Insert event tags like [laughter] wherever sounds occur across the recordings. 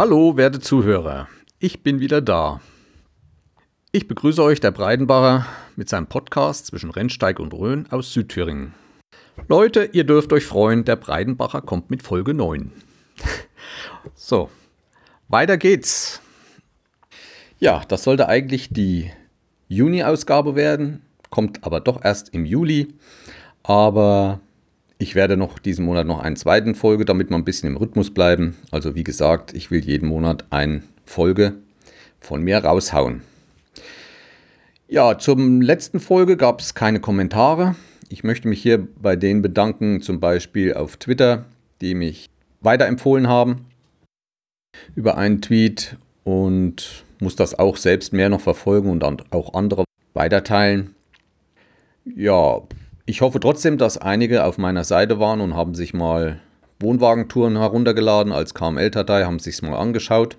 Hallo, werte Zuhörer, ich bin wieder da. Ich begrüße euch, der Breidenbacher, mit seinem Podcast zwischen Rennsteig und Rhön aus Südthüringen. Leute, ihr dürft euch freuen, der Breidenbacher kommt mit Folge 9. [laughs] so, weiter geht's. Ja, das sollte eigentlich die Juni-Ausgabe werden, kommt aber doch erst im Juli. Aber ich werde noch diesen Monat noch einen zweiten Folge, damit wir ein bisschen im Rhythmus bleiben. Also wie gesagt, ich will jeden Monat eine Folge von mir raushauen. Ja, zum letzten Folge gab es keine Kommentare. Ich möchte mich hier bei denen bedanken, zum Beispiel auf Twitter, die mich weiterempfohlen haben über einen Tweet und muss das auch selbst mehr noch verfolgen und auch andere weiterteilen. Ja, ich hoffe trotzdem, dass einige auf meiner Seite waren und haben sich mal Wohnwagentouren heruntergeladen als KML-Datei, haben sich mal angeschaut.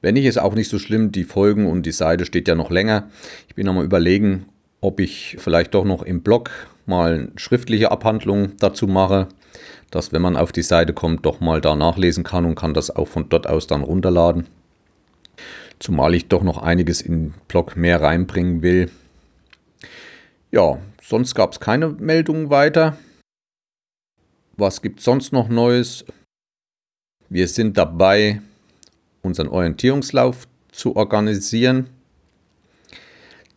Wenn nicht, ist auch nicht so schlimm. Die Folgen und die Seite steht ja noch länger. Ich bin nochmal überlegen, ob ich vielleicht doch noch im Blog mal eine schriftliche Abhandlung dazu mache, dass wenn man auf die Seite kommt, doch mal da nachlesen kann und kann das auch von dort aus dann runterladen. Zumal ich doch noch einiges in den Blog mehr reinbringen will. Ja, Sonst gab es keine Meldungen weiter. Was gibt es sonst noch Neues? Wir sind dabei, unseren Orientierungslauf zu organisieren.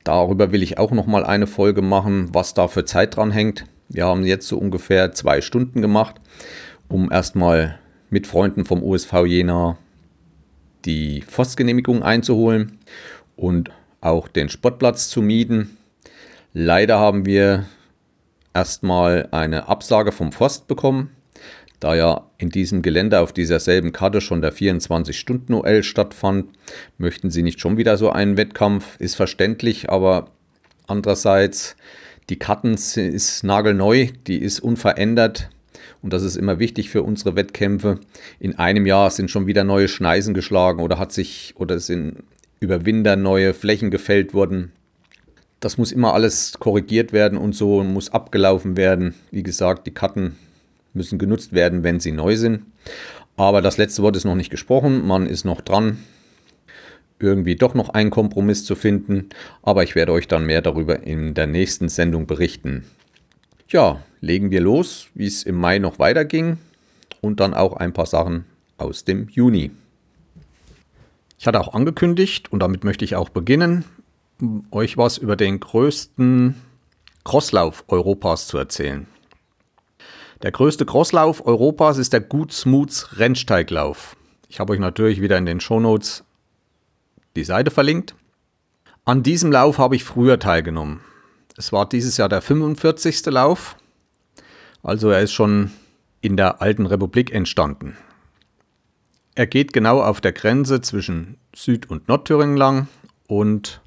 Darüber will ich auch noch mal eine Folge machen, was da für Zeit dran hängt. Wir haben jetzt so ungefähr zwei Stunden gemacht, um erstmal mit Freunden vom USV Jena die Forstgenehmigung einzuholen und auch den Sportplatz zu mieten. Leider haben wir erstmal eine Absage vom Forst bekommen, da ja in diesem Gelände auf dieser selben Karte schon der 24-Stunden-OL stattfand, möchten sie nicht schon wieder so einen Wettkampf. Ist verständlich, aber andererseits, die Karten ist nagelneu, die ist unverändert. Und das ist immer wichtig für unsere Wettkämpfe. In einem Jahr sind schon wieder neue Schneisen geschlagen oder hat sich oder sind über Winter neue Flächen gefällt worden. Das muss immer alles korrigiert werden und so muss abgelaufen werden. Wie gesagt, die Karten müssen genutzt werden, wenn sie neu sind. Aber das letzte Wort ist noch nicht gesprochen. Man ist noch dran, irgendwie doch noch einen Kompromiss zu finden. Aber ich werde euch dann mehr darüber in der nächsten Sendung berichten. Ja, legen wir los, wie es im Mai noch weiterging und dann auch ein paar Sachen aus dem Juni. Ich hatte auch angekündigt, und damit möchte ich auch beginnen, euch was über den größten Crosslauf Europas zu erzählen. Der größte Crosslauf Europas ist der Gutsmuts Rennsteiglauf. Ich habe euch natürlich wieder in den Shownotes die Seite verlinkt. An diesem Lauf habe ich früher teilgenommen. Es war dieses Jahr der 45. Lauf, also er ist schon in der alten Republik entstanden. Er geht genau auf der Grenze zwischen Süd- und Nordthüringen lang und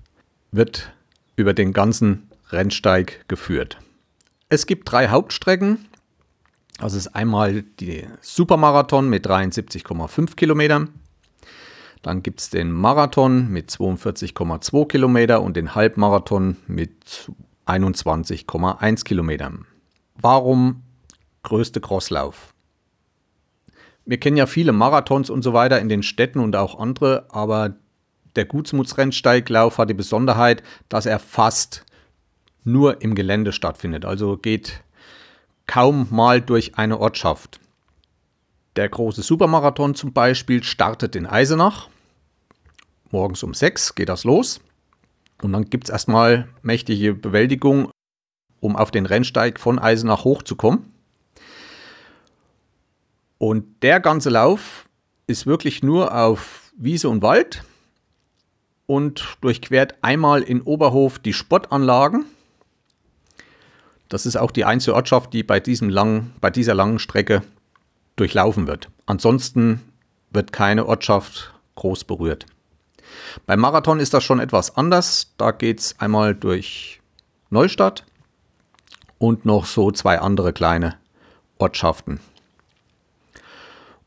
wird über den ganzen Rennsteig geführt. Es gibt drei Hauptstrecken. Das ist einmal die Supermarathon mit 73,5 Kilometern. Dann gibt es den Marathon mit 42,2 Kilometern und den Halbmarathon mit 21,1 Kilometern. Warum größte Crosslauf? Wir kennen ja viele Marathons und so weiter in den Städten und auch andere, aber der Gutsmutsrennsteiglauf hat die Besonderheit, dass er fast nur im Gelände stattfindet, also geht kaum mal durch eine Ortschaft. Der große Supermarathon zum Beispiel startet in Eisenach. Morgens um 6 geht das los. Und dann gibt es erstmal mächtige Bewältigung, um auf den Rennsteig von Eisenach hochzukommen. Und der ganze Lauf ist wirklich nur auf Wiese und Wald und durchquert einmal in Oberhof die Sportanlagen. Das ist auch die einzige Ortschaft, die bei, diesem langen, bei dieser langen Strecke durchlaufen wird. Ansonsten wird keine Ortschaft groß berührt. Beim Marathon ist das schon etwas anders. Da geht es einmal durch Neustadt und noch so zwei andere kleine Ortschaften.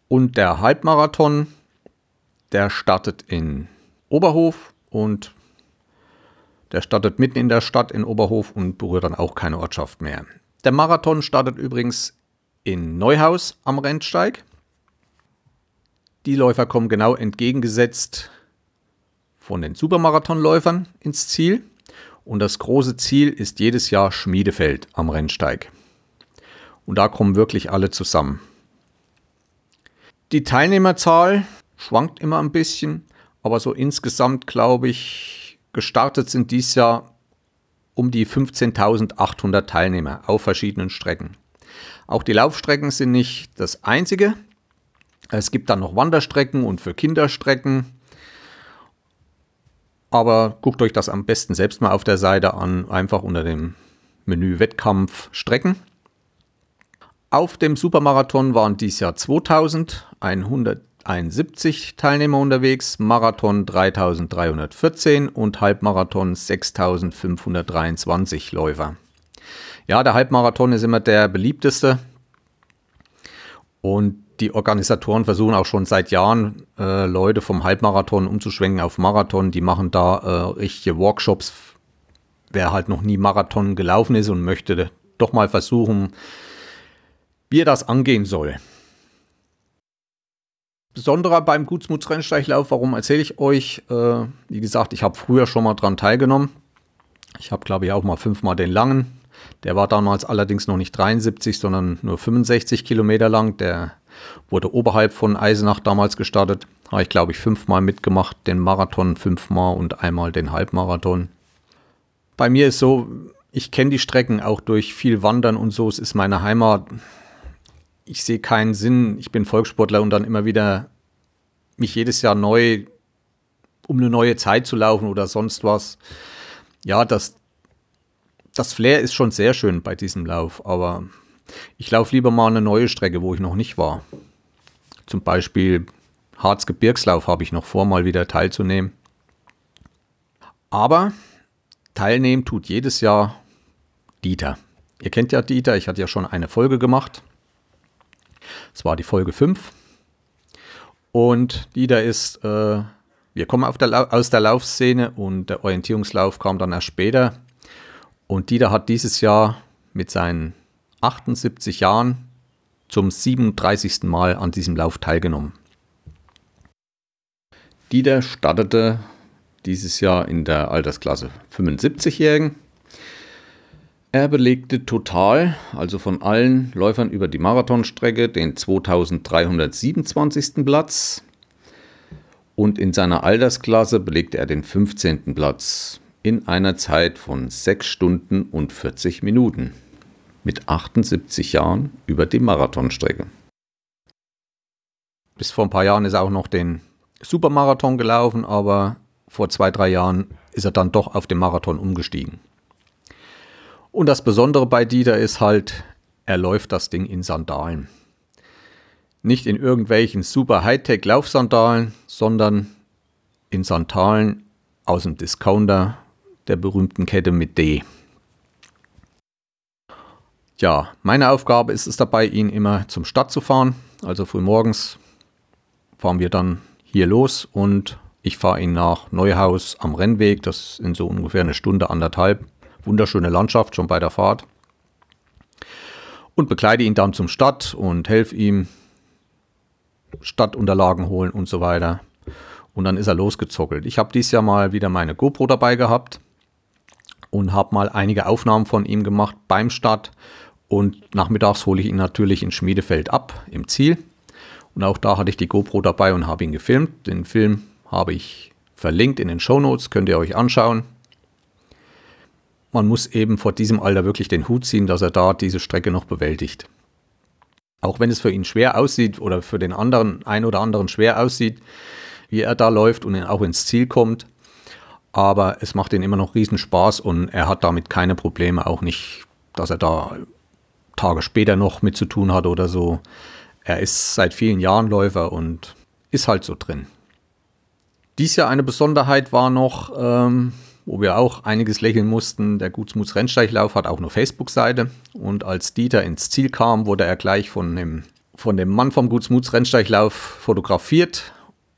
Und der Halbmarathon, der startet in Oberhof und der startet mitten in der Stadt in Oberhof und berührt dann auch keine Ortschaft mehr. Der Marathon startet übrigens in Neuhaus am Rennsteig. Die Läufer kommen genau entgegengesetzt von den Supermarathonläufern ins Ziel. Und das große Ziel ist jedes Jahr Schmiedefeld am Rennsteig. Und da kommen wirklich alle zusammen. Die Teilnehmerzahl schwankt immer ein bisschen, aber so insgesamt glaube ich, gestartet sind dies Jahr um die 15.800 Teilnehmer auf verschiedenen Strecken. Auch die Laufstrecken sind nicht das einzige. Es gibt dann noch Wanderstrecken und für Kinderstrecken. Aber guckt euch das am besten selbst mal auf der Seite an, einfach unter dem Menü Wettkampf Strecken. Auf dem Supermarathon waren dies Jahr 2171 Teilnehmer unterwegs, Marathon 3314 und Halbmarathon 6523 Läufer. Ja, der Halbmarathon ist immer der beliebteste und die Organisatoren versuchen auch schon seit Jahren äh, Leute vom Halbmarathon umzuschwenken auf Marathon. Die machen da äh, richtige Workshops. Wer halt noch nie Marathon gelaufen ist und möchte doch mal versuchen, wie er das angehen soll. Besonderer beim Gutsmuts Rennsteiglauf, warum erzähle ich euch? Äh, wie gesagt, ich habe früher schon mal dran teilgenommen. Ich habe, glaube ich, auch mal fünfmal den langen. Der war damals allerdings noch nicht 73, sondern nur 65 Kilometer lang. Der wurde oberhalb von Eisenach damals gestartet. Habe ich, glaube ich, fünfmal mitgemacht, den Marathon fünfmal und einmal den Halbmarathon. Bei mir ist so, ich kenne die Strecken auch durch viel Wandern und so. Es ist meine Heimat ich sehe keinen Sinn, ich bin Volkssportler und dann immer wieder mich jedes Jahr neu um eine neue Zeit zu laufen oder sonst was. Ja, das, das Flair ist schon sehr schön bei diesem Lauf, aber ich laufe lieber mal eine neue Strecke, wo ich noch nicht war. Zum Beispiel Harzgebirgslauf habe ich noch vor, mal wieder teilzunehmen. Aber teilnehmen tut jedes Jahr Dieter. Ihr kennt ja Dieter, ich hatte ja schon eine Folge gemacht. Es war die Folge 5. Und die da ist, äh, wir kommen der aus der Laufszene und der Orientierungslauf kam dann erst später. Und Dieter hat dieses Jahr mit seinen 78 Jahren zum 37. Mal an diesem Lauf teilgenommen. Dieter startete dieses Jahr in der Altersklasse 75-Jährigen er belegte total, also von allen Läufern über die Marathonstrecke, den 2327. Platz und in seiner Altersklasse belegte er den 15. Platz in einer Zeit von 6 Stunden und 40 Minuten mit 78 Jahren über die Marathonstrecke. Bis vor ein paar Jahren ist er auch noch den Supermarathon gelaufen, aber vor zwei, drei Jahren ist er dann doch auf den Marathon umgestiegen. Und das Besondere bei Dieter ist halt, er läuft das Ding in Sandalen. Nicht in irgendwelchen super Hightech Laufsandalen, sondern in Sandalen aus dem Discounter der berühmten Kette mit D. Ja, meine Aufgabe ist es dabei, ihn immer zum Start zu fahren. Also früh morgens fahren wir dann hier los und ich fahre ihn nach Neuhaus am Rennweg. Das ist in so ungefähr eine Stunde, anderthalb wunderschöne Landschaft schon bei der Fahrt. Und begleite ihn dann zum Start und helfe ihm Stadtunterlagen holen und so weiter. Und dann ist er losgezockelt. Ich habe dieses Jahr mal wieder meine GoPro dabei gehabt und habe mal einige Aufnahmen von ihm gemacht beim Start. Und nachmittags hole ich ihn natürlich in Schmiedefeld ab, im Ziel. Und auch da hatte ich die GoPro dabei und habe ihn gefilmt. Den Film habe ich verlinkt in den Show Notes, könnt ihr euch anschauen man muss eben vor diesem Alter wirklich den Hut ziehen, dass er da diese Strecke noch bewältigt. Auch wenn es für ihn schwer aussieht oder für den anderen, ein oder anderen schwer aussieht, wie er da läuft und auch ins Ziel kommt. Aber es macht ihn immer noch riesen Spaß und er hat damit keine Probleme, auch nicht, dass er da Tage später noch mit zu tun hat oder so. Er ist seit vielen Jahren Läufer und ist halt so drin. Dies Jahr eine Besonderheit war noch, ähm, wo wir auch einiges lächeln mussten. Der Gutsmuts Rennsteiglauf hat auch eine Facebook-Seite und als Dieter ins Ziel kam, wurde er gleich von dem, von dem Mann vom Gutsmuts Rennsteiglauf fotografiert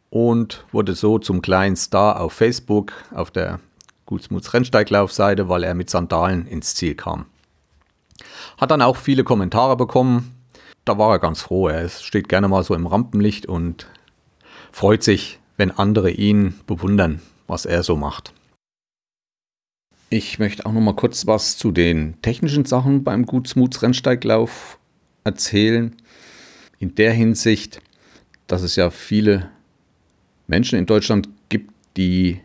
und wurde so zum kleinen Star auf Facebook auf der Gutsmuts Rennsteiglauf-Seite, weil er mit Sandalen ins Ziel kam. Hat dann auch viele Kommentare bekommen. Da war er ganz froh. Er steht gerne mal so im Rampenlicht und freut sich, wenn andere ihn bewundern, was er so macht. Ich möchte auch noch mal kurz was zu den technischen Sachen beim Gutsmuts Rennsteiglauf erzählen. In der Hinsicht, dass es ja viele Menschen in Deutschland gibt, die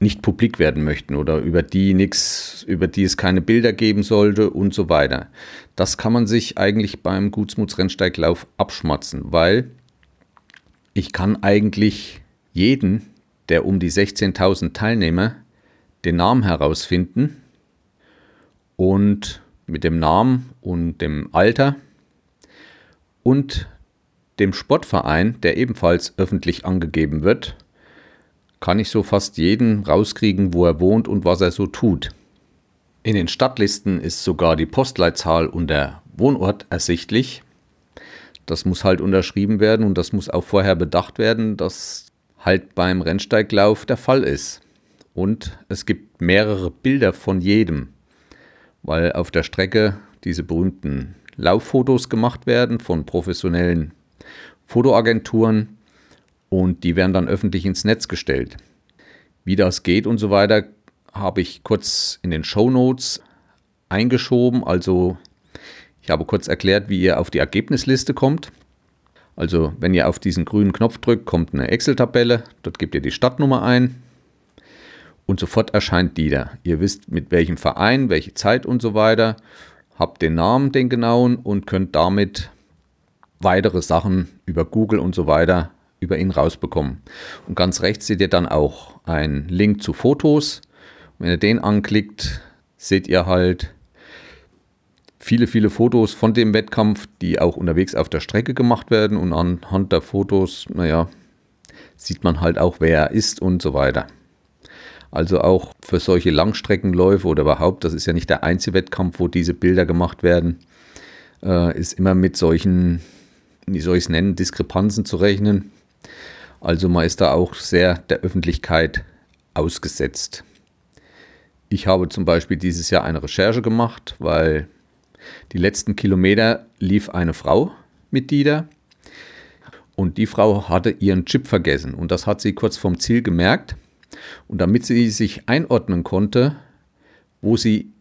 nicht publik werden möchten oder über die nichts, über die es keine Bilder geben sollte und so weiter. Das kann man sich eigentlich beim Gutsmuts Rennsteiglauf abschmatzen, weil ich kann eigentlich jeden der um die 16.000 Teilnehmer den Namen herausfinden und mit dem Namen und dem Alter und dem Sportverein, der ebenfalls öffentlich angegeben wird, kann ich so fast jeden rauskriegen, wo er wohnt und was er so tut. In den Stadtlisten ist sogar die Postleitzahl und der Wohnort ersichtlich. Das muss halt unterschrieben werden und das muss auch vorher bedacht werden, dass halt beim Rennsteiglauf der Fall ist. Und es gibt mehrere Bilder von jedem, weil auf der Strecke diese berühmten Lauffotos gemacht werden von professionellen Fotoagenturen und die werden dann öffentlich ins Netz gestellt. Wie das geht und so weiter, habe ich kurz in den Show Notes eingeschoben. Also ich habe kurz erklärt, wie ihr auf die Ergebnisliste kommt. Also wenn ihr auf diesen grünen Knopf drückt, kommt eine Excel-Tabelle. Dort gebt ihr die Stadtnummer ein und sofort erscheint die da. Ihr wisst mit welchem Verein, welche Zeit und so weiter. Habt den Namen, den genauen und könnt damit weitere Sachen über Google und so weiter über ihn rausbekommen. Und ganz rechts seht ihr dann auch einen Link zu Fotos. Wenn ihr den anklickt, seht ihr halt viele, viele Fotos von dem Wettkampf, die auch unterwegs auf der Strecke gemacht werden. Und anhand der Fotos, naja, sieht man halt auch, wer er ist und so weiter. Also auch für solche Langstreckenläufe oder überhaupt, das ist ja nicht der einzige Wettkampf, wo diese Bilder gemacht werden, äh, ist immer mit solchen, wie soll ich es nennen, Diskrepanzen zu rechnen. Also man ist da auch sehr der Öffentlichkeit ausgesetzt. Ich habe zum Beispiel dieses Jahr eine Recherche gemacht, weil die letzten Kilometer lief eine Frau mit Dieter und die Frau hatte ihren Chip vergessen und das hat sie kurz vom Ziel gemerkt. Und damit sie sich einordnen konnte, wo sie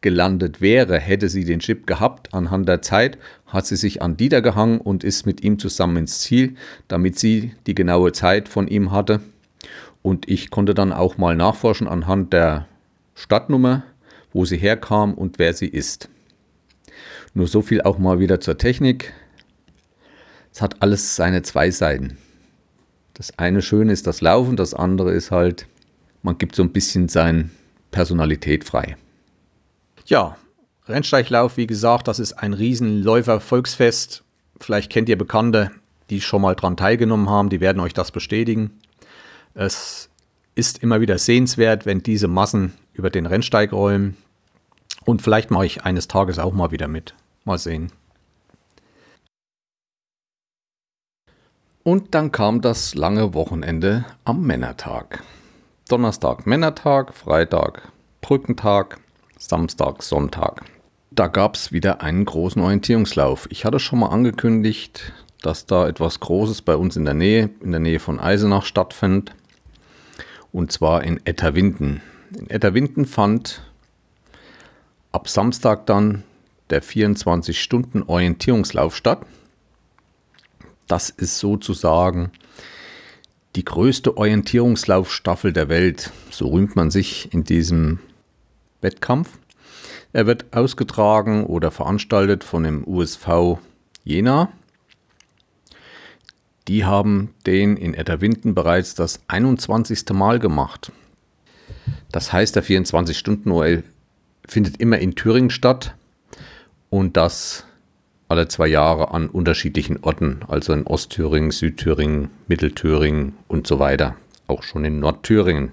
gelandet wäre, hätte sie den Chip gehabt anhand der Zeit, hat sie sich an Dieter gehangen und ist mit ihm zusammen ins Ziel, damit sie die genaue Zeit von ihm hatte. Und ich konnte dann auch mal nachforschen anhand der Stadtnummer, wo sie herkam und wer sie ist. Nur so viel auch mal wieder zur Technik. Es hat alles seine zwei Seiten. Das eine Schöne ist das Laufen, das andere ist halt, man gibt so ein bisschen seine Personalität frei. Ja, Rennsteiglauf, wie gesagt, das ist ein Riesenläufer-Volksfest. Vielleicht kennt ihr Bekannte, die schon mal daran teilgenommen haben, die werden euch das bestätigen. Es ist immer wieder sehenswert, wenn diese Massen über den Rennsteig rollen. Und vielleicht mache ich eines Tages auch mal wieder mit. Mal sehen. Und dann kam das lange Wochenende am Männertag. Donnerstag Männertag, Freitag Brückentag, Samstag, Sonntag. Da gab es wieder einen großen Orientierungslauf. Ich hatte schon mal angekündigt, dass da etwas Großes bei uns in der Nähe, in der Nähe von Eisenach stattfindet. Und zwar in Etterwinden. In Etterwinden fand ab Samstag dann der 24-Stunden-Orientierungslauf statt. Das ist sozusagen die größte Orientierungslaufstaffel der Welt. So rühmt man sich in diesem Wettkampf. Er wird ausgetragen oder veranstaltet von dem USV Jena. Die haben den in Etterwinden bereits das 21. Mal gemacht. Das heißt, der 24-Stunden-OL findet immer in Thüringen statt und das alle zwei Jahre an unterschiedlichen Orten, also in Ostthüringen, Südthüringen, Mittelthüringen und so weiter, auch schon in Nordthüringen.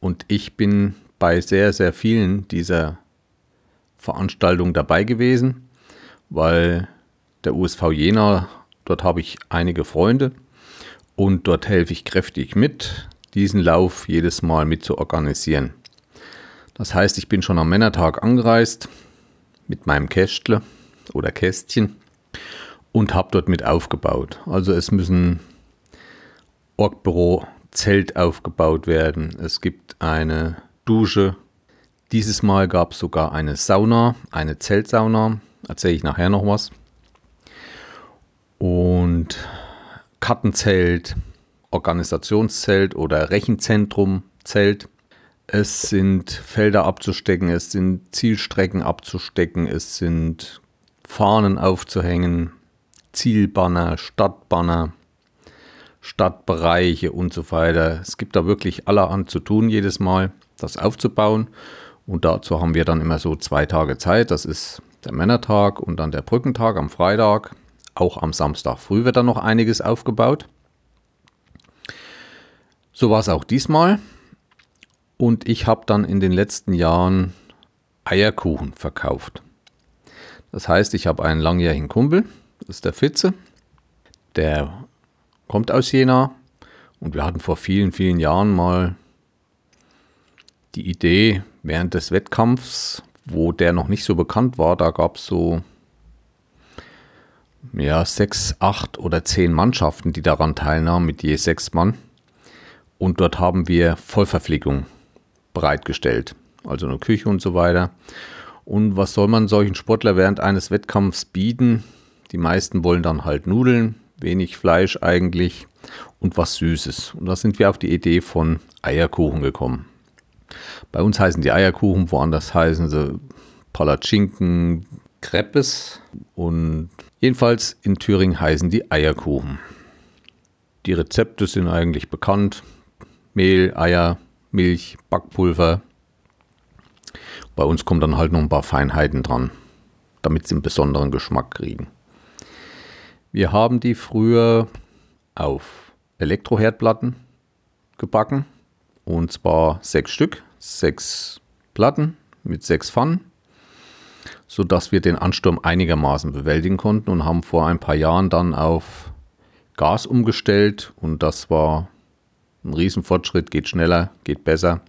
Und ich bin bei sehr, sehr vielen dieser Veranstaltungen dabei gewesen, weil der USV Jena, dort habe ich einige Freunde und dort helfe ich kräftig mit, diesen Lauf jedes Mal mit zu organisieren. Das heißt, ich bin schon am Männertag angereist mit meinem Kästle oder Kästchen und habe dort mit aufgebaut. Also es müssen Orgbüro Zelt aufgebaut werden. Es gibt eine Dusche. Dieses Mal gab es sogar eine Sauna, eine Zeltsauna. Erzähle ich nachher noch was. Und Kartenzelt, Organisationszelt oder Rechenzentrumzelt. Es sind Felder abzustecken, es sind Zielstrecken abzustecken, es sind Fahnen aufzuhängen, Zielbanner, Stadtbanner, Stadtbereiche und so weiter. Es gibt da wirklich allerhand zu tun jedes Mal, das aufzubauen. Und dazu haben wir dann immer so zwei Tage Zeit. Das ist der Männertag und dann der Brückentag am Freitag. Auch am Samstag früh wird dann noch einiges aufgebaut. So war es auch diesmal. Und ich habe dann in den letzten Jahren Eierkuchen verkauft. Das heißt, ich habe einen langjährigen Kumpel, das ist der Fitze, der kommt aus Jena und wir hatten vor vielen, vielen Jahren mal die Idee, während des Wettkampfs, wo der noch nicht so bekannt war, da gab es so ja, sechs, acht oder zehn Mannschaften, die daran teilnahmen, mit je sechs Mann. Und dort haben wir Vollverpflegung bereitgestellt, also eine Küche und so weiter. Und was soll man solchen Sportler während eines Wettkampfs bieten? Die meisten wollen dann halt Nudeln, wenig Fleisch eigentlich und was Süßes. Und da sind wir auf die Idee von Eierkuchen gekommen. Bei uns heißen die Eierkuchen, woanders heißen sie Palatschinken, Crepes und jedenfalls in Thüringen heißen die Eierkuchen. Die Rezepte sind eigentlich bekannt. Mehl, Eier, Milch, Backpulver. Bei uns kommen dann halt noch ein paar Feinheiten dran, damit sie einen besonderen Geschmack kriegen. Wir haben die früher auf Elektroherdplatten gebacken. Und zwar sechs Stück, sechs Platten mit sechs Pfannen, sodass wir den Ansturm einigermaßen bewältigen konnten und haben vor ein paar Jahren dann auf Gas umgestellt. Und das war ein Riesenfortschritt, geht schneller, geht besser.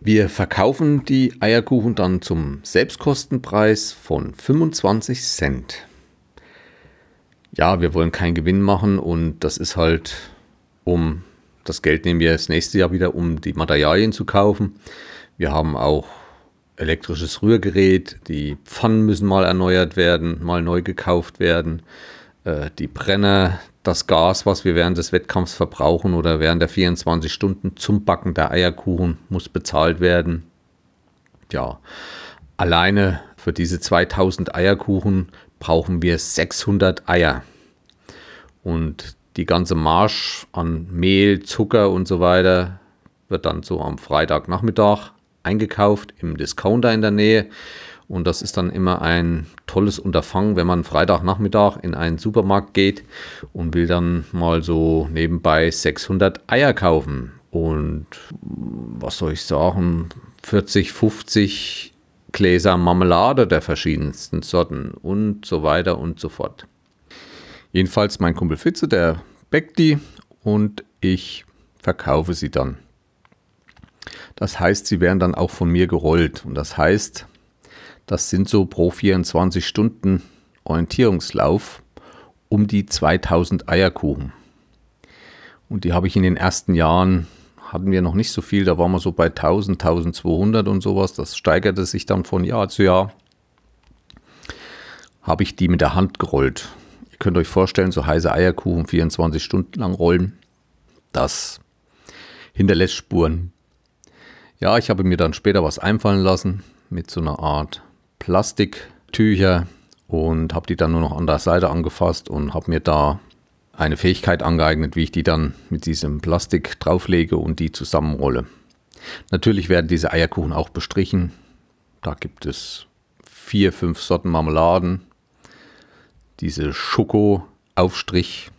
Wir verkaufen die Eierkuchen dann zum Selbstkostenpreis von 25 Cent ja, wir wollen keinen Gewinn machen und das ist halt, um das Geld nehmen wir das nächste Jahr wieder, um die Materialien zu kaufen. Wir haben auch elektrisches Rührgerät, die Pfannen müssen mal erneuert werden, mal neu gekauft werden. Äh, die Brenner, das Gas, was wir während des Wettkampfs verbrauchen oder während der 24 Stunden zum Backen der Eierkuchen, muss bezahlt werden. Ja, alleine für diese 2000 Eierkuchen brauchen wir 600 Eier. Und die ganze Marsch an Mehl, Zucker und so weiter wird dann so am Freitagnachmittag eingekauft im Discounter in der Nähe. Und das ist dann immer ein tolles Unterfangen, wenn man Freitagnachmittag in einen Supermarkt geht und will dann mal so nebenbei 600 Eier kaufen. Und was soll ich sagen, 40, 50 Gläser Marmelade der verschiedensten Sorten und so weiter und so fort. Jedenfalls mein Kumpel Fitze, der backt die und ich verkaufe sie dann. Das heißt, sie werden dann auch von mir gerollt. Und das heißt, das sind so pro 24 Stunden Orientierungslauf um die 2000 Eierkuchen. Und die habe ich in den ersten Jahren hatten wir noch nicht so viel, da waren wir so bei 1000, 1200 und sowas. Das steigerte sich dann von Jahr zu Jahr. Habe ich die mit der Hand gerollt. Ihr könnt euch vorstellen, so heiße Eierkuchen 24 Stunden lang rollen. Das hinterlässt Spuren. Ja, ich habe mir dann später was einfallen lassen mit so einer Art Plastiktücher und habe die dann nur noch an der Seite angefasst und habe mir da eine Fähigkeit angeeignet, wie ich die dann mit diesem Plastik drauflege und die zusammenrolle. Natürlich werden diese Eierkuchen auch bestrichen. Da gibt es vier, fünf Sorten Marmeladen. Diese Schoko-Aufstrich,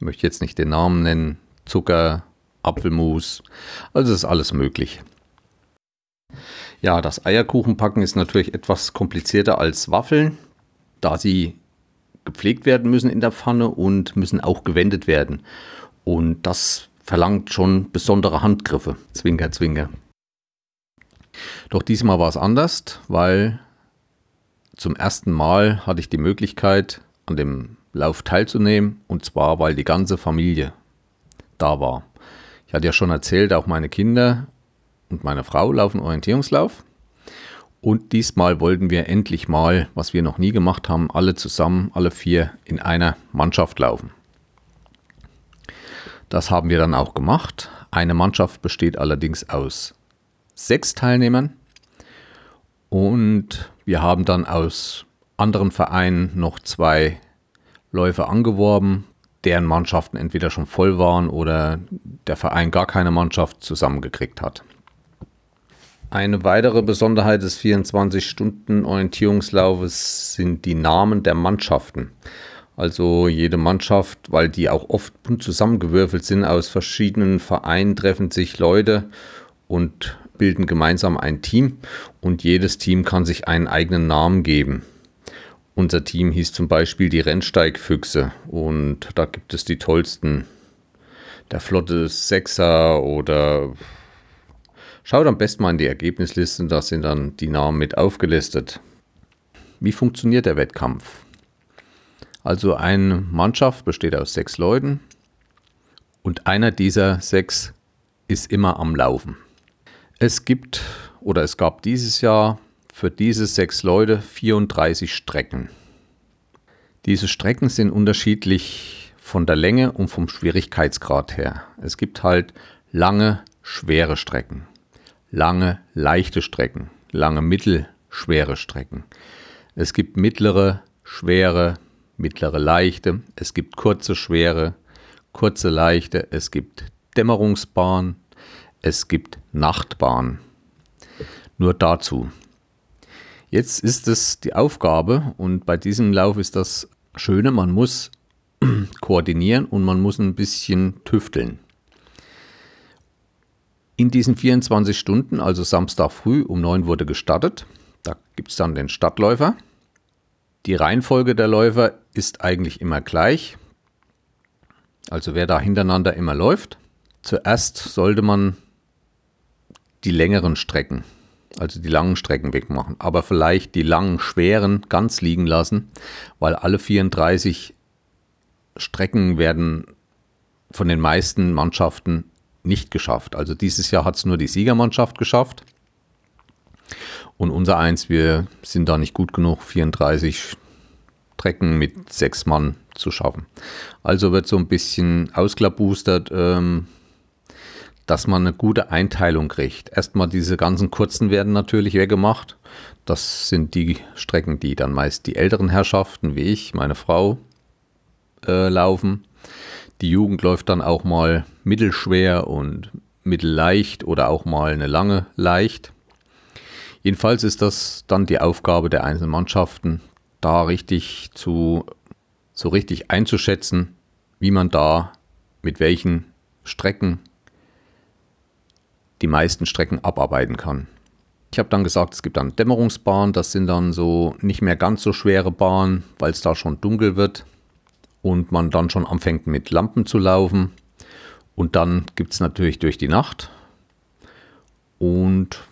möchte jetzt nicht den Namen nennen, Zucker, Apfelmus, also ist alles möglich. Ja, das Eierkuchenpacken ist natürlich etwas komplizierter als Waffeln, da sie gepflegt werden müssen in der Pfanne und müssen auch gewendet werden. Und das verlangt schon besondere Handgriffe. Zwinker, zwinker. Doch diesmal war es anders, weil zum ersten Mal hatte ich die Möglichkeit, an dem Lauf teilzunehmen und zwar, weil die ganze Familie da war. Ich hatte ja schon erzählt, auch meine Kinder und meine Frau laufen Orientierungslauf. Und diesmal wollten wir endlich mal, was wir noch nie gemacht haben, alle zusammen, alle vier in einer Mannschaft laufen. Das haben wir dann auch gemacht. Eine Mannschaft besteht allerdings aus sechs Teilnehmern. Und wir haben dann aus anderen Vereinen noch zwei Läufer angeworben, deren Mannschaften entweder schon voll waren oder der Verein gar keine Mannschaft zusammengekriegt hat. Eine weitere Besonderheit des 24-Stunden-Orientierungslaufes sind die Namen der Mannschaften. Also jede Mannschaft, weil die auch oft bunt zusammengewürfelt sind aus verschiedenen Vereinen, treffen sich Leute und bilden gemeinsam ein Team und jedes Team kann sich einen eigenen Namen geben. Unser Team hieß zum Beispiel die Rennsteigfüchse und da gibt es die tollsten. Der Flotte Sechser oder schaut am besten mal in die Ergebnislisten, da sind dann die Namen mit aufgelistet. Wie funktioniert der Wettkampf? Also eine Mannschaft besteht aus sechs Leuten und einer dieser sechs ist immer am Laufen. Es gibt oder es gab dieses Jahr für diese sechs Leute 34 Strecken. Diese Strecken sind unterschiedlich von der Länge und vom Schwierigkeitsgrad her. Es gibt halt lange, schwere Strecken, lange, leichte Strecken, lange, mittelschwere Strecken. Es gibt mittlere, schwere, mittlere, leichte. Es gibt kurze, schwere, kurze, leichte. Es gibt Dämmerungsbahn. Es gibt Nachtbahn. Nur dazu. Jetzt ist es die Aufgabe und bei diesem Lauf ist das Schöne, man muss [clears throat] koordinieren und man muss ein bisschen tüfteln. In diesen 24 Stunden, also Samstag früh um 9 wurde gestartet, da gibt es dann den Stadtläufer. Die Reihenfolge der Läufer ist eigentlich immer gleich, also wer da hintereinander immer läuft. Zuerst sollte man die längeren Strecken also die langen Strecken wegmachen, aber vielleicht die langen, schweren ganz liegen lassen, weil alle 34 Strecken werden von den meisten Mannschaften nicht geschafft. Also dieses Jahr hat es nur die Siegermannschaft geschafft. Und unser Eins, wir sind da nicht gut genug, 34 Strecken mit sechs Mann zu schaffen. Also wird so ein bisschen ausklabustert. Ähm, dass man eine gute Einteilung kriegt. Erstmal diese ganzen kurzen werden natürlich weggemacht. Das sind die Strecken, die dann meist die älteren Herrschaften wie ich, meine Frau, äh, laufen. Die Jugend läuft dann auch mal mittelschwer und mittelleicht oder auch mal eine lange leicht. Jedenfalls ist das dann die Aufgabe der einzelnen Mannschaften, da richtig zu, so richtig einzuschätzen, wie man da mit welchen Strecken die meisten Strecken abarbeiten kann. Ich habe dann gesagt, es gibt dann Dämmerungsbahnen, das sind dann so nicht mehr ganz so schwere Bahnen, weil es da schon dunkel wird und man dann schon anfängt mit Lampen zu laufen. Und dann gibt es natürlich durch die Nacht und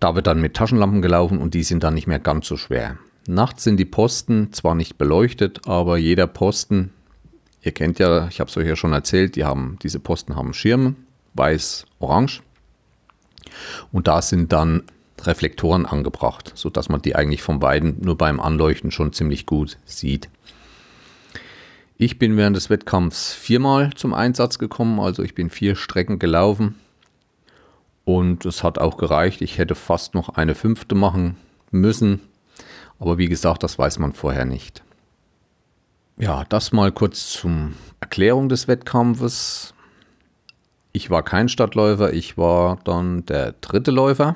da wird dann mit Taschenlampen gelaufen und die sind dann nicht mehr ganz so schwer. Nachts sind die Posten zwar nicht beleuchtet, aber jeder Posten, ihr kennt ja, ich habe es euch ja schon erzählt, die haben, diese Posten haben Schirme weiß-orange. Und da sind dann Reflektoren angebracht, sodass man die eigentlich vom Weiden nur beim Anleuchten schon ziemlich gut sieht. Ich bin während des Wettkampfs viermal zum Einsatz gekommen, also ich bin vier Strecken gelaufen und es hat auch gereicht. Ich hätte fast noch eine fünfte machen müssen, aber wie gesagt, das weiß man vorher nicht. Ja, das mal kurz zum Erklärung des Wettkampfes. Ich war kein Stadtläufer, ich war dann der dritte Läufer,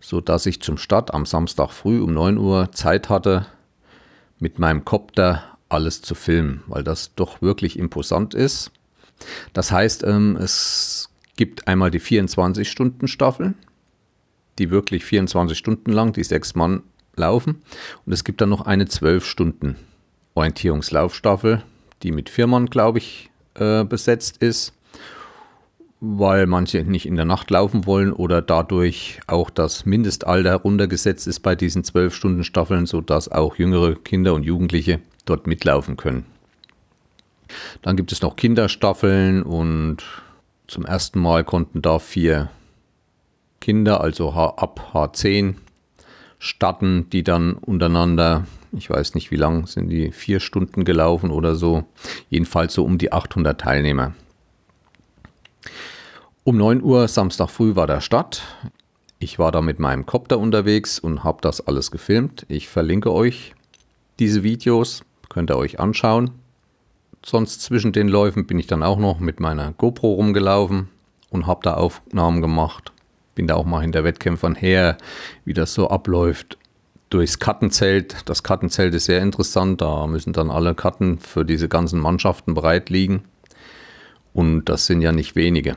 sodass ich zum Start am Samstag früh um 9 Uhr Zeit hatte, mit meinem Kopter alles zu filmen, weil das doch wirklich imposant ist. Das heißt, ähm, es gibt einmal die 24-Stunden-Staffel, die wirklich 24 Stunden lang, die sechs Mann laufen. Und es gibt dann noch eine 12-Stunden-Orientierungslaufstaffel, die mit vier Mann, glaube ich, äh, besetzt ist weil manche nicht in der Nacht laufen wollen oder dadurch auch das Mindestalter runtergesetzt ist bei diesen zwölf Stunden Staffeln, sodass auch jüngere Kinder und Jugendliche dort mitlaufen können. Dann gibt es noch Kinderstaffeln und zum ersten Mal konnten da vier Kinder, also ab H10, starten, die dann untereinander, ich weiß nicht wie lang, sind die vier Stunden gelaufen oder so, jedenfalls so um die 800 Teilnehmer. Um 9 Uhr Samstag früh war der Start. Ich war da mit meinem Copter unterwegs und habe das alles gefilmt. Ich verlinke euch diese Videos, könnt ihr euch anschauen. Sonst zwischen den Läufen bin ich dann auch noch mit meiner GoPro rumgelaufen und habe da Aufnahmen gemacht. Bin da auch mal hinter Wettkämpfern her, wie das so abläuft. Durchs Kartenzelt. Das Kartenzelt ist sehr interessant. Da müssen dann alle Karten für diese ganzen Mannschaften bereit liegen. Und das sind ja nicht wenige.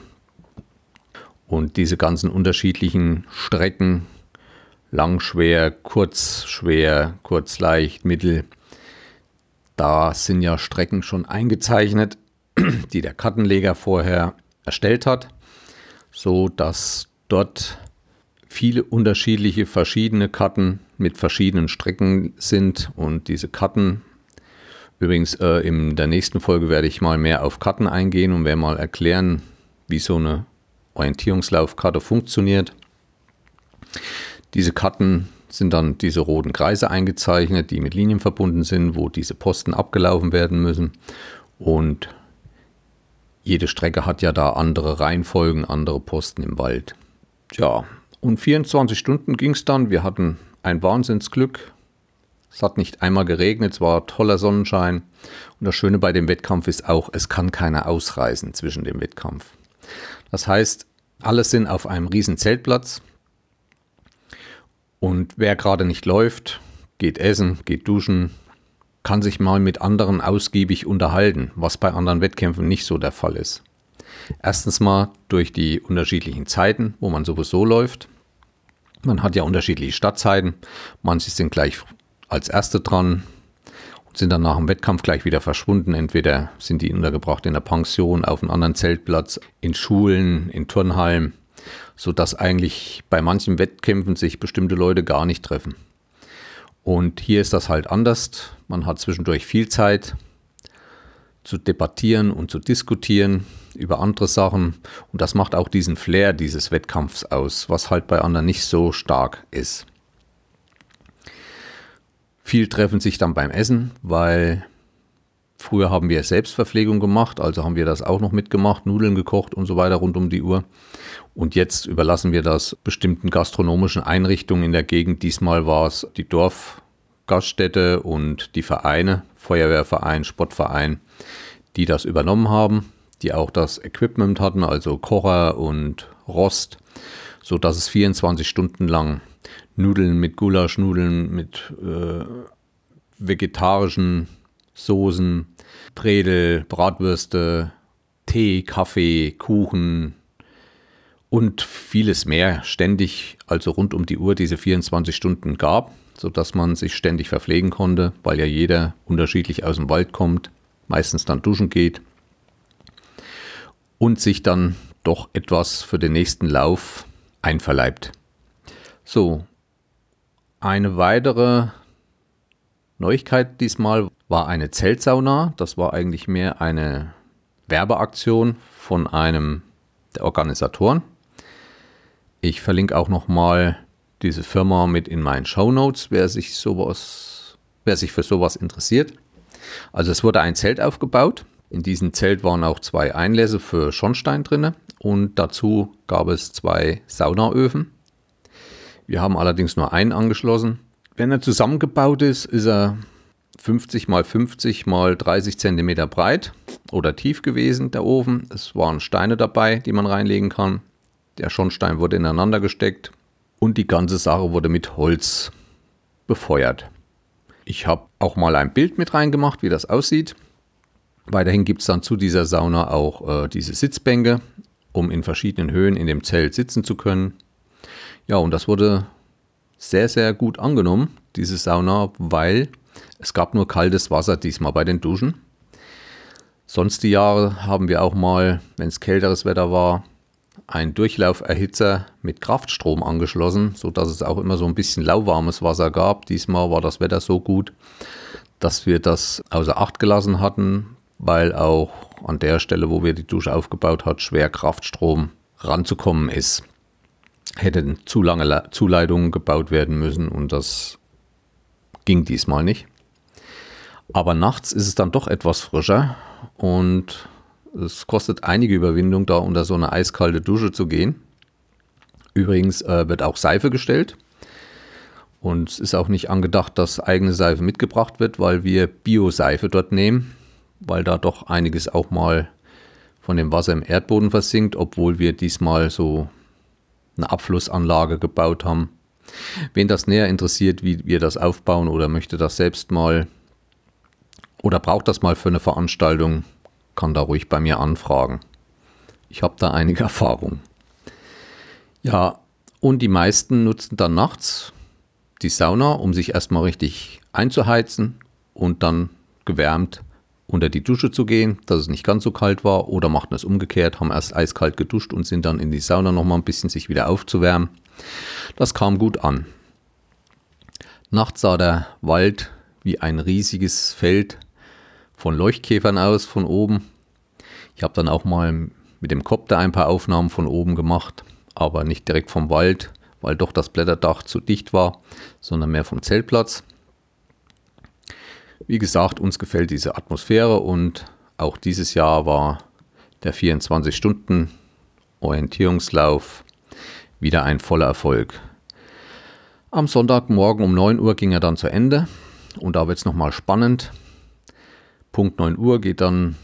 Und diese ganzen unterschiedlichen Strecken, lang schwer, kurz schwer, kurz leicht, mittel, da sind ja Strecken schon eingezeichnet, [clears throat] die der Kartenleger vorher erstellt hat, so dass dort viele unterschiedliche verschiedene Karten mit verschiedenen Strecken sind und diese Karten Übrigens, äh, in der nächsten Folge werde ich mal mehr auf Karten eingehen und werde mal erklären, wie so eine Orientierungslaufkarte funktioniert. Diese Karten sind dann diese roten Kreise eingezeichnet, die mit Linien verbunden sind, wo diese Posten abgelaufen werden müssen. Und jede Strecke hat ja da andere Reihenfolgen, andere Posten im Wald. Tja, und 24 Stunden ging es dann. Wir hatten ein Wahnsinnsglück. Es hat nicht einmal geregnet, es war toller Sonnenschein. Und das Schöne bei dem Wettkampf ist auch, es kann keiner ausreisen zwischen dem Wettkampf. Das heißt, alle sind auf einem riesen Zeltplatz und wer gerade nicht läuft, geht essen, geht duschen, kann sich mal mit anderen ausgiebig unterhalten, was bei anderen Wettkämpfen nicht so der Fall ist. Erstens mal durch die unterschiedlichen Zeiten, wo man sowieso läuft. Man hat ja unterschiedliche Startzeiten. Manche sind gleich als Erste dran, sind dann nach dem Wettkampf gleich wieder verschwunden. Entweder sind die untergebracht in der Pension, auf einem anderen Zeltplatz, in Schulen, in Turnhallen, sodass eigentlich bei manchen Wettkämpfen sich bestimmte Leute gar nicht treffen. Und hier ist das halt anders. Man hat zwischendurch viel Zeit zu debattieren und zu diskutieren über andere Sachen. Und das macht auch diesen Flair dieses Wettkampfs aus, was halt bei anderen nicht so stark ist. Viel treffen sich dann beim Essen, weil früher haben wir Selbstverpflegung gemacht, also haben wir das auch noch mitgemacht, Nudeln gekocht und so weiter rund um die Uhr. Und jetzt überlassen wir das bestimmten gastronomischen Einrichtungen in der Gegend. Diesmal war es die Dorfgaststätte und die Vereine, Feuerwehrverein, Sportverein, die das übernommen haben, die auch das Equipment hatten, also Kocher und Rost, so dass es 24 Stunden lang Nudeln mit Gulasch, Nudeln mit äh, vegetarischen Soßen, Bredel, Bratwürste, Tee, Kaffee, Kuchen und vieles mehr ständig, also rund um die Uhr diese 24 Stunden gab, sodass man sich ständig verpflegen konnte, weil ja jeder unterschiedlich aus dem Wald kommt, meistens dann duschen geht und sich dann doch etwas für den nächsten Lauf einverleibt. So, eine weitere Neuigkeit diesmal war eine Zeltsauna. Das war eigentlich mehr eine Werbeaktion von einem der Organisatoren. Ich verlinke auch nochmal diese Firma mit in meinen Show Notes, wer sich sowas, wer sich für sowas interessiert. Also es wurde ein Zelt aufgebaut. In diesem Zelt waren auch zwei Einlässe für Schornstein drin und dazu gab es zwei Saunaöfen. Wir haben allerdings nur einen angeschlossen. Wenn er zusammengebaut ist, ist er 50 mal 50 mal 30 cm breit oder tief gewesen, der Ofen. Es waren Steine dabei, die man reinlegen kann. Der Schornstein wurde ineinander gesteckt und die ganze Sache wurde mit Holz befeuert. Ich habe auch mal ein Bild mit reingemacht, wie das aussieht. Weiterhin gibt es dann zu dieser Sauna auch äh, diese Sitzbänke, um in verschiedenen Höhen in dem Zelt sitzen zu können. Ja, und das wurde sehr, sehr gut angenommen, diese Sauna, weil es gab nur kaltes Wasser diesmal bei den Duschen. Sonst die Jahre haben wir auch mal, wenn es kälteres Wetter war, ein Durchlauferhitzer mit Kraftstrom angeschlossen, sodass es auch immer so ein bisschen lauwarmes Wasser gab. Diesmal war das Wetter so gut, dass wir das außer Acht gelassen hatten, weil auch an der Stelle, wo wir die Dusche aufgebaut hat, schwer Kraftstrom ranzukommen ist. Hätten zu lange Zuleitungen gebaut werden müssen und das ging diesmal nicht. Aber nachts ist es dann doch etwas frischer und es kostet einige Überwindung, da unter so eine eiskalte Dusche zu gehen. Übrigens äh, wird auch Seife gestellt. Und es ist auch nicht angedacht, dass eigene Seife mitgebracht wird, weil wir Bio-Seife dort nehmen, weil da doch einiges auch mal von dem Wasser im Erdboden versinkt, obwohl wir diesmal so eine Abflussanlage gebaut haben. Wen das näher interessiert, wie wir das aufbauen oder möchte das selbst mal oder braucht das mal für eine Veranstaltung, kann da ruhig bei mir anfragen. Ich habe da einige [laughs] Erfahrungen. Ja, und die meisten nutzen dann nachts die Sauna, um sich erstmal richtig einzuheizen und dann gewärmt unter die Dusche zu gehen, dass es nicht ganz so kalt war, oder machten es umgekehrt, haben erst eiskalt geduscht und sind dann in die Sauna nochmal ein bisschen sich wieder aufzuwärmen. Das kam gut an. Nachts sah der Wald wie ein riesiges Feld von Leuchtkäfern aus von oben. Ich habe dann auch mal mit dem Kopter ein paar Aufnahmen von oben gemacht, aber nicht direkt vom Wald, weil doch das Blätterdach zu dicht war, sondern mehr vom Zeltplatz. Wie gesagt, uns gefällt diese Atmosphäre und auch dieses Jahr war der 24-Stunden-Orientierungslauf wieder ein voller Erfolg. Am Sonntagmorgen um 9 Uhr ging er dann zu Ende und da wird es nochmal spannend. Punkt 9 Uhr geht dann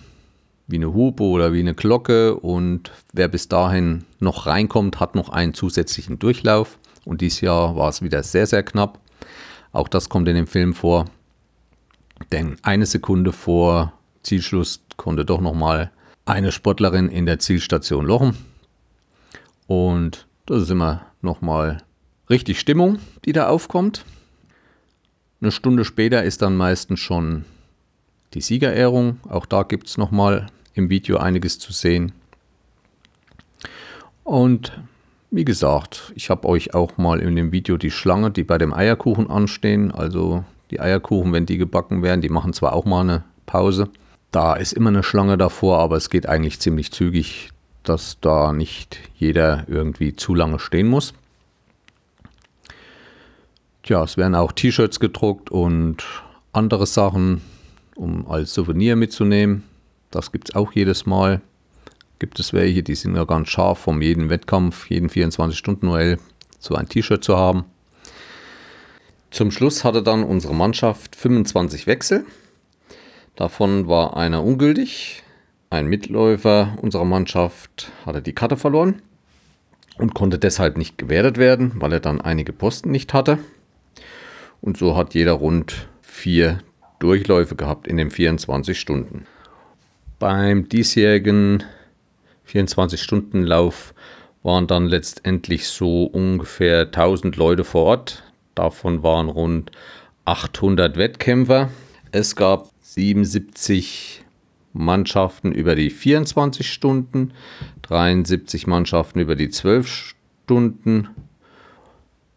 wie eine Hupe oder wie eine Glocke und wer bis dahin noch reinkommt, hat noch einen zusätzlichen Durchlauf. Und dieses Jahr war es wieder sehr, sehr knapp. Auch das kommt in dem Film vor. Denn eine Sekunde vor Zielschluss konnte doch nochmal eine Sportlerin in der Zielstation lochen. Und das ist immer nochmal richtig Stimmung, die da aufkommt. Eine Stunde später ist dann meistens schon die Siegerehrung. Auch da gibt es nochmal im Video einiges zu sehen. Und wie gesagt, ich habe euch auch mal in dem Video die Schlange, die bei dem Eierkuchen anstehen, also die Eierkuchen, wenn die gebacken werden, die machen zwar auch mal eine Pause. Da ist immer eine Schlange davor, aber es geht eigentlich ziemlich zügig, dass da nicht jeder irgendwie zu lange stehen muss. Tja, es werden auch T-Shirts gedruckt und andere Sachen um als Souvenir mitzunehmen. Das gibt es auch jedes Mal. Gibt es welche, die sind ja ganz scharf, vom jeden Wettkampf, jeden 24-Stunden-Duell so ein T-Shirt zu haben. Zum Schluss hatte dann unsere Mannschaft 25 Wechsel. Davon war einer ungültig. Ein Mitläufer unserer Mannschaft hatte die Karte verloren und konnte deshalb nicht gewertet werden, weil er dann einige Posten nicht hatte. Und so hat jeder rund vier Durchläufe gehabt in den 24 Stunden. Beim diesjährigen 24-Stunden-Lauf waren dann letztendlich so ungefähr 1000 Leute vor Ort. Davon waren rund 800 Wettkämpfer. Es gab 77 Mannschaften über die 24 Stunden, 73 Mannschaften über die 12 Stunden.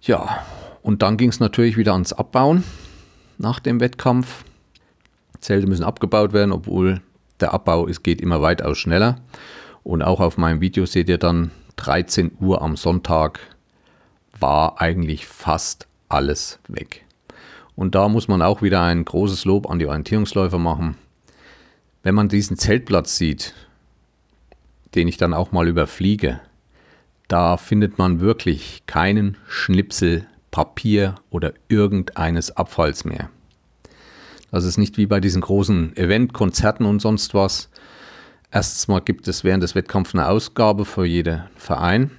Ja, und dann ging es natürlich wieder ans Abbauen nach dem Wettkampf. Zelte müssen abgebaut werden, obwohl der Abbau ist, geht immer weitaus schneller. Und auch auf meinem Video seht ihr dann 13 Uhr am Sonntag war eigentlich fast alles weg. Und da muss man auch wieder ein großes Lob an die Orientierungsläufer machen. Wenn man diesen Zeltplatz sieht, den ich dann auch mal überfliege, da findet man wirklich keinen Schnipsel Papier oder irgendeines Abfalls mehr. Das ist nicht wie bei diesen großen Eventkonzerten und sonst was. Erstens mal gibt es während des Wettkampfs eine Ausgabe für jeden Verein,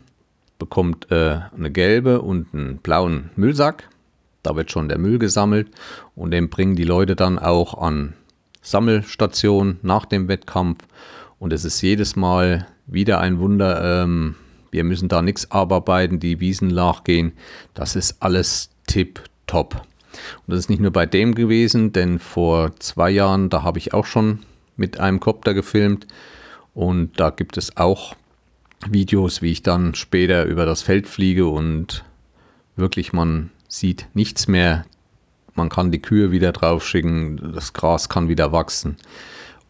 bekommt äh, eine gelbe und einen blauen Müllsack. Da wird schon der Müll gesammelt und den bringen die Leute dann auch an Sammelstationen nach dem Wettkampf. Und es ist jedes Mal wieder ein Wunder. Ähm, wir müssen da nichts abarbeiten, die Wiesen nachgehen. Das ist alles tip top. Und das ist nicht nur bei dem gewesen, denn vor zwei Jahren, da habe ich auch schon mit einem Copter gefilmt und da gibt es auch Videos, wie ich dann später über das Feld fliege und wirklich man sieht nichts mehr. Man kann die Kühe wieder draufschicken, das Gras kann wieder wachsen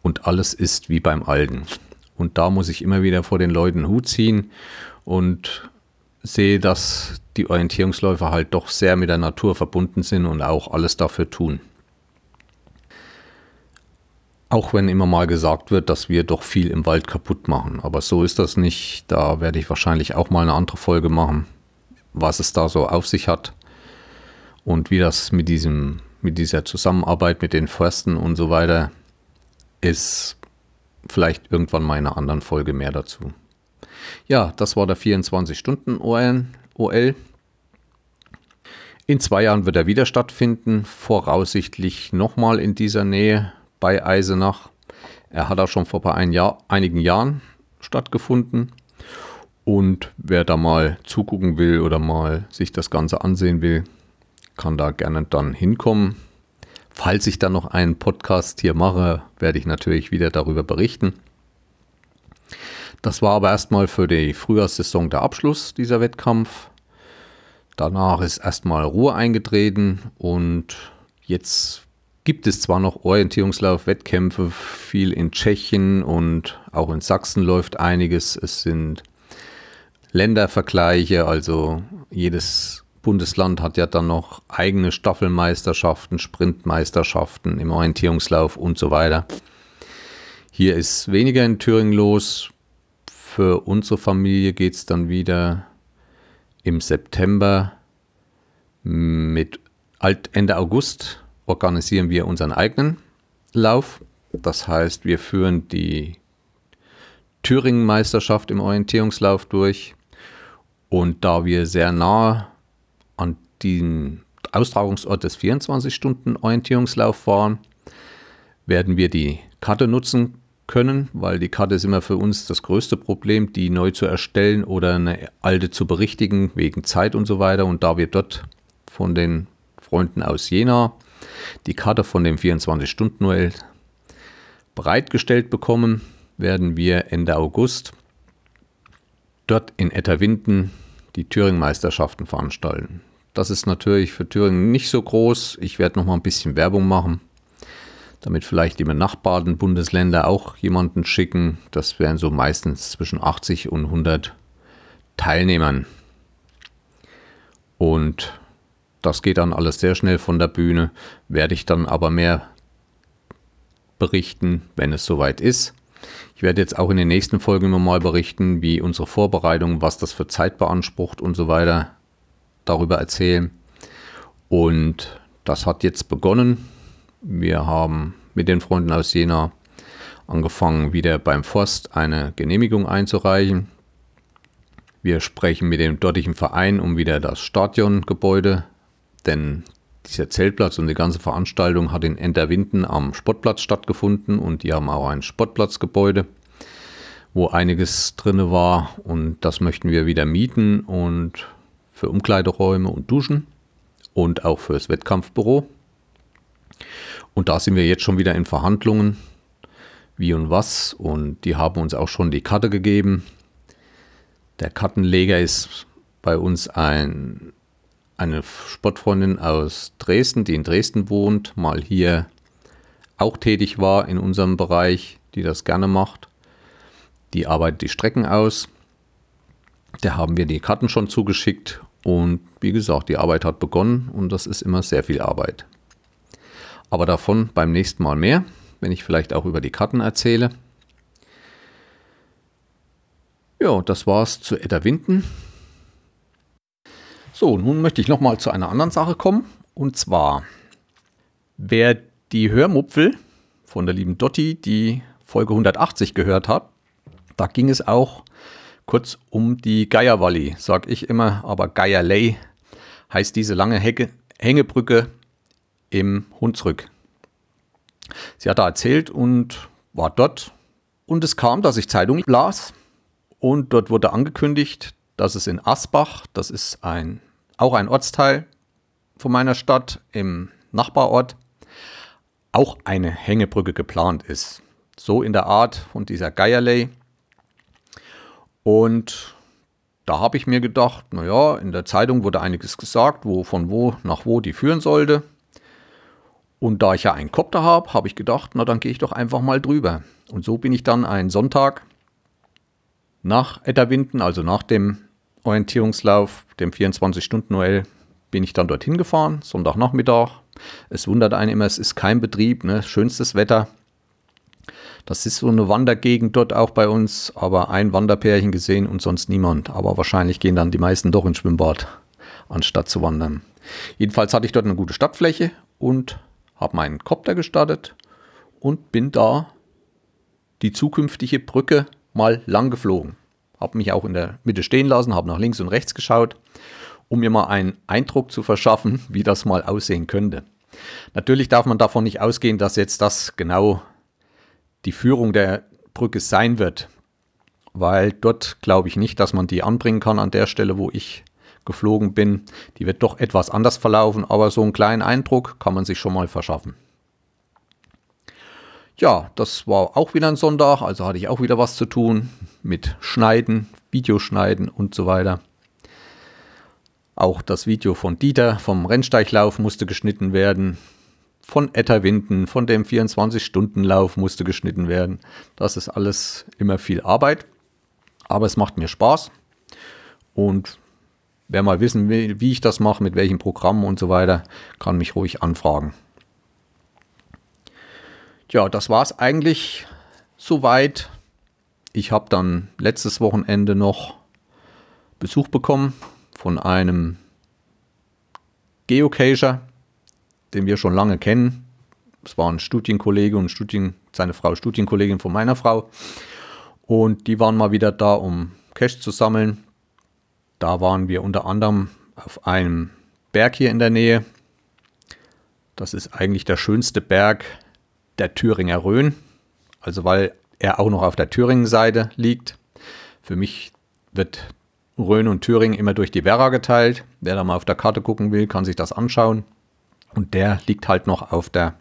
und alles ist wie beim Alten. Und da muss ich immer wieder vor den Leuten Hut ziehen und sehe, dass die Orientierungsläufer halt doch sehr mit der Natur verbunden sind und auch alles dafür tun. Auch wenn immer mal gesagt wird, dass wir doch viel im Wald kaputt machen. Aber so ist das nicht. Da werde ich wahrscheinlich auch mal eine andere Folge machen, was es da so auf sich hat und wie das mit, diesem, mit dieser Zusammenarbeit mit den Forsten und so weiter ist. Vielleicht irgendwann mal in einer anderen Folge mehr dazu. Ja, das war der 24-Stunden-OL. In zwei Jahren wird er wieder stattfinden, voraussichtlich nochmal in dieser Nähe bei Eisenach. Er hat auch schon vor ein Jahr, einigen Jahren stattgefunden. Und wer da mal zugucken will oder mal sich das Ganze ansehen will, kann da gerne dann hinkommen. Falls ich dann noch einen Podcast hier mache, werde ich natürlich wieder darüber berichten. Das war aber erstmal für die Frühjahrssaison der Abschluss dieser Wettkampf. Danach ist erstmal Ruhe eingetreten und jetzt gibt es zwar noch Orientierungslauf-Wettkämpfe, viel in Tschechien und auch in Sachsen läuft einiges. Es sind Ländervergleiche, also jedes Bundesland hat ja dann noch eigene Staffelmeisterschaften, Sprintmeisterschaften im Orientierungslauf und so weiter. Hier ist weniger in Thüringen los. Für unsere Familie geht es dann wieder im September mit Ende August organisieren wir unseren eigenen Lauf. Das heißt, wir führen die Thüringen-Meisterschaft im Orientierungslauf durch. Und da wir sehr nah an dem Austragungsort des 24-Stunden-Orientierungslauf waren, werden wir die Karte nutzen können, weil die Karte ist immer für uns das größte Problem, die neu zu erstellen oder eine alte zu berichtigen, wegen Zeit und so weiter. Und da wir dort von den Freunden aus Jena die Karte von dem 24-Stunden-Duell bereitgestellt bekommen, werden wir Ende August dort in Etterwinden die Thüringen-Meisterschaften veranstalten. Das ist natürlich für Thüringen nicht so groß. Ich werde noch mal ein bisschen Werbung machen damit vielleicht die benachbarten Bundesländer auch jemanden schicken. Das wären so meistens zwischen 80 und 100 Teilnehmern. Und das geht dann alles sehr schnell von der Bühne, werde ich dann aber mehr berichten, wenn es soweit ist. Ich werde jetzt auch in den nächsten Folgen immer mal berichten, wie unsere Vorbereitung, was das für Zeit beansprucht und so weiter, darüber erzählen. Und das hat jetzt begonnen. Wir haben mit den Freunden aus Jena angefangen, wieder beim Forst eine Genehmigung einzureichen. Wir sprechen mit dem dortigen Verein um wieder das Stadiongebäude, denn dieser Zeltplatz und die ganze Veranstaltung hat in Enterwinden am Sportplatz stattgefunden und die haben auch ein Sportplatzgebäude, wo einiges drin war und das möchten wir wieder mieten und für Umkleideräume und Duschen und auch fürs Wettkampfbüro. Und da sind wir jetzt schon wieder in Verhandlungen, wie und was. Und die haben uns auch schon die Karte gegeben. Der Kartenleger ist bei uns ein, eine Sportfreundin aus Dresden, die in Dresden wohnt, mal hier auch tätig war in unserem Bereich, die das gerne macht. Die arbeitet die Strecken aus. Da haben wir die Karten schon zugeschickt und wie gesagt, die Arbeit hat begonnen und das ist immer sehr viel Arbeit. Aber davon beim nächsten Mal mehr, wenn ich vielleicht auch über die Karten erzähle. Ja, das war's zu Edda Winden. So, nun möchte ich nochmal zu einer anderen Sache kommen. Und zwar, wer die Hörmupfel von der lieben Dotti, die Folge 180 gehört hat, da ging es auch kurz um die Geierwalli, sag ich immer, aber Geierley heißt diese lange Hecke, Hängebrücke im Hunsrück. Sie hat da erzählt und war dort. Und es kam, dass ich Zeitung las und dort wurde angekündigt, dass es in Asbach, das ist ein, auch ein Ortsteil von meiner Stadt im Nachbarort, auch eine Hängebrücke geplant ist. So in der Art von dieser Geierley. Und da habe ich mir gedacht, naja, in der Zeitung wurde einiges gesagt, wo von wo nach wo die führen sollte. Und da ich ja einen Kopter habe, habe ich gedacht, na dann gehe ich doch einfach mal drüber. Und so bin ich dann einen Sonntag nach Etterwinden, also nach dem Orientierungslauf, dem 24-Stunden-OL, bin ich dann dorthin gefahren, Sonntagnachmittag. Es wundert einen immer, es ist kein Betrieb, ne? schönstes Wetter. Das ist so eine Wandergegend dort auch bei uns, aber ein Wanderpärchen gesehen und sonst niemand. Aber wahrscheinlich gehen dann die meisten doch ins Schwimmbad, anstatt zu wandern. Jedenfalls hatte ich dort eine gute Stadtfläche und habe meinen Kopter gestartet und bin da die zukünftige Brücke mal lang geflogen. Habe mich auch in der Mitte stehen lassen, habe nach links und rechts geschaut, um mir mal einen Eindruck zu verschaffen, [laughs] wie das mal aussehen könnte. Natürlich darf man davon nicht ausgehen, dass jetzt das genau die Führung der Brücke sein wird, weil dort glaube ich nicht, dass man die anbringen kann an der Stelle, wo ich geflogen bin. Die wird doch etwas anders verlaufen, aber so einen kleinen Eindruck kann man sich schon mal verschaffen. Ja, das war auch wieder ein Sonntag, also hatte ich auch wieder was zu tun mit Schneiden, Videoschneiden und so weiter. Auch das Video von Dieter vom Rennsteiglauf musste geschnitten werden. Von Etterwinden, von dem 24-Stunden-Lauf musste geschnitten werden. Das ist alles immer viel Arbeit. Aber es macht mir Spaß. Und Wer mal wissen will, wie ich das mache, mit welchem Programm und so weiter, kann mich ruhig anfragen. Ja, das war es eigentlich soweit. Ich habe dann letztes Wochenende noch Besuch bekommen von einem Geocacher, den wir schon lange kennen. Es war ein Studienkollege und Studien, seine Frau Studienkollegin von meiner Frau. Und die waren mal wieder da, um Cash zu sammeln. Da waren wir unter anderem auf einem Berg hier in der Nähe. Das ist eigentlich der schönste Berg der Thüringer Rhön. Also weil er auch noch auf der Thüringen-Seite liegt. Für mich wird Rhön und Thüringen immer durch die Werra geteilt. Wer da mal auf der Karte gucken will, kann sich das anschauen. Und der liegt halt noch auf der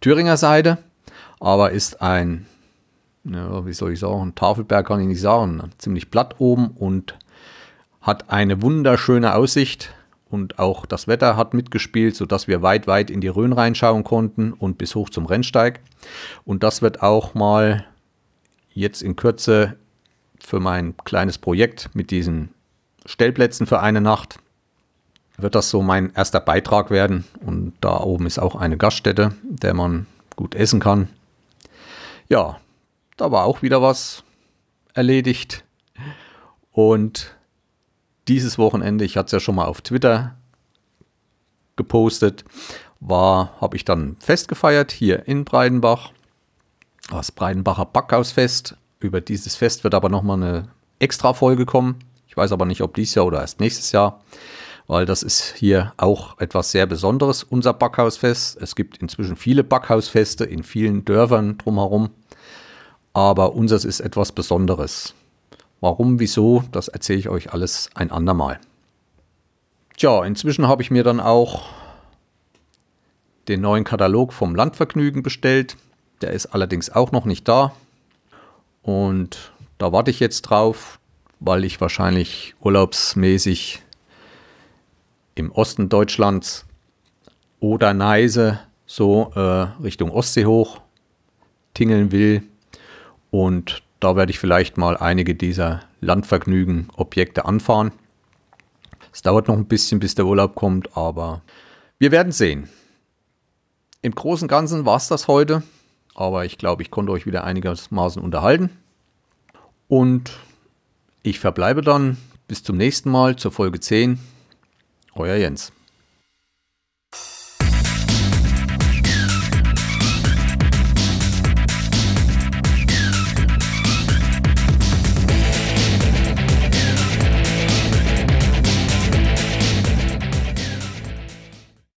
Thüringer Seite, aber ist ein, ja, wie soll ich sagen, Tafelberg kann ich nicht sagen, ziemlich platt oben und hat eine wunderschöne Aussicht und auch das Wetter hat mitgespielt, sodass wir weit, weit in die Rhön reinschauen konnten und bis hoch zum Rennsteig. Und das wird auch mal jetzt in Kürze für mein kleines Projekt mit diesen Stellplätzen für eine Nacht wird das so mein erster Beitrag werden. Und da oben ist auch eine Gaststätte, der man gut essen kann. Ja, da war auch wieder was erledigt. Und dieses Wochenende, ich hatte es ja schon mal auf Twitter gepostet, war, habe ich dann Fest gefeiert hier in Breidenbach. Das Breidenbacher Backhausfest. Über dieses Fest wird aber nochmal eine extra Folge kommen. Ich weiß aber nicht, ob dieses Jahr oder erst nächstes Jahr, weil das ist hier auch etwas sehr Besonderes, unser Backhausfest. Es gibt inzwischen viele Backhausfeste in vielen Dörfern drumherum, aber unseres ist etwas Besonderes. Warum, wieso, das erzähle ich euch alles ein andermal. Tja, inzwischen habe ich mir dann auch den neuen Katalog vom Landvergnügen bestellt. Der ist allerdings auch noch nicht da. Und da warte ich jetzt drauf, weil ich wahrscheinlich urlaubsmäßig im Osten Deutschlands oder Neise so äh, Richtung Ostsee hoch tingeln will. Und da werde ich vielleicht mal einige dieser Landvergnügen-Objekte anfahren. Es dauert noch ein bisschen, bis der Urlaub kommt, aber wir werden sehen. Im Großen und Ganzen war es das heute, aber ich glaube, ich konnte euch wieder einigermaßen unterhalten. Und ich verbleibe dann bis zum nächsten Mal zur Folge 10. Euer Jens.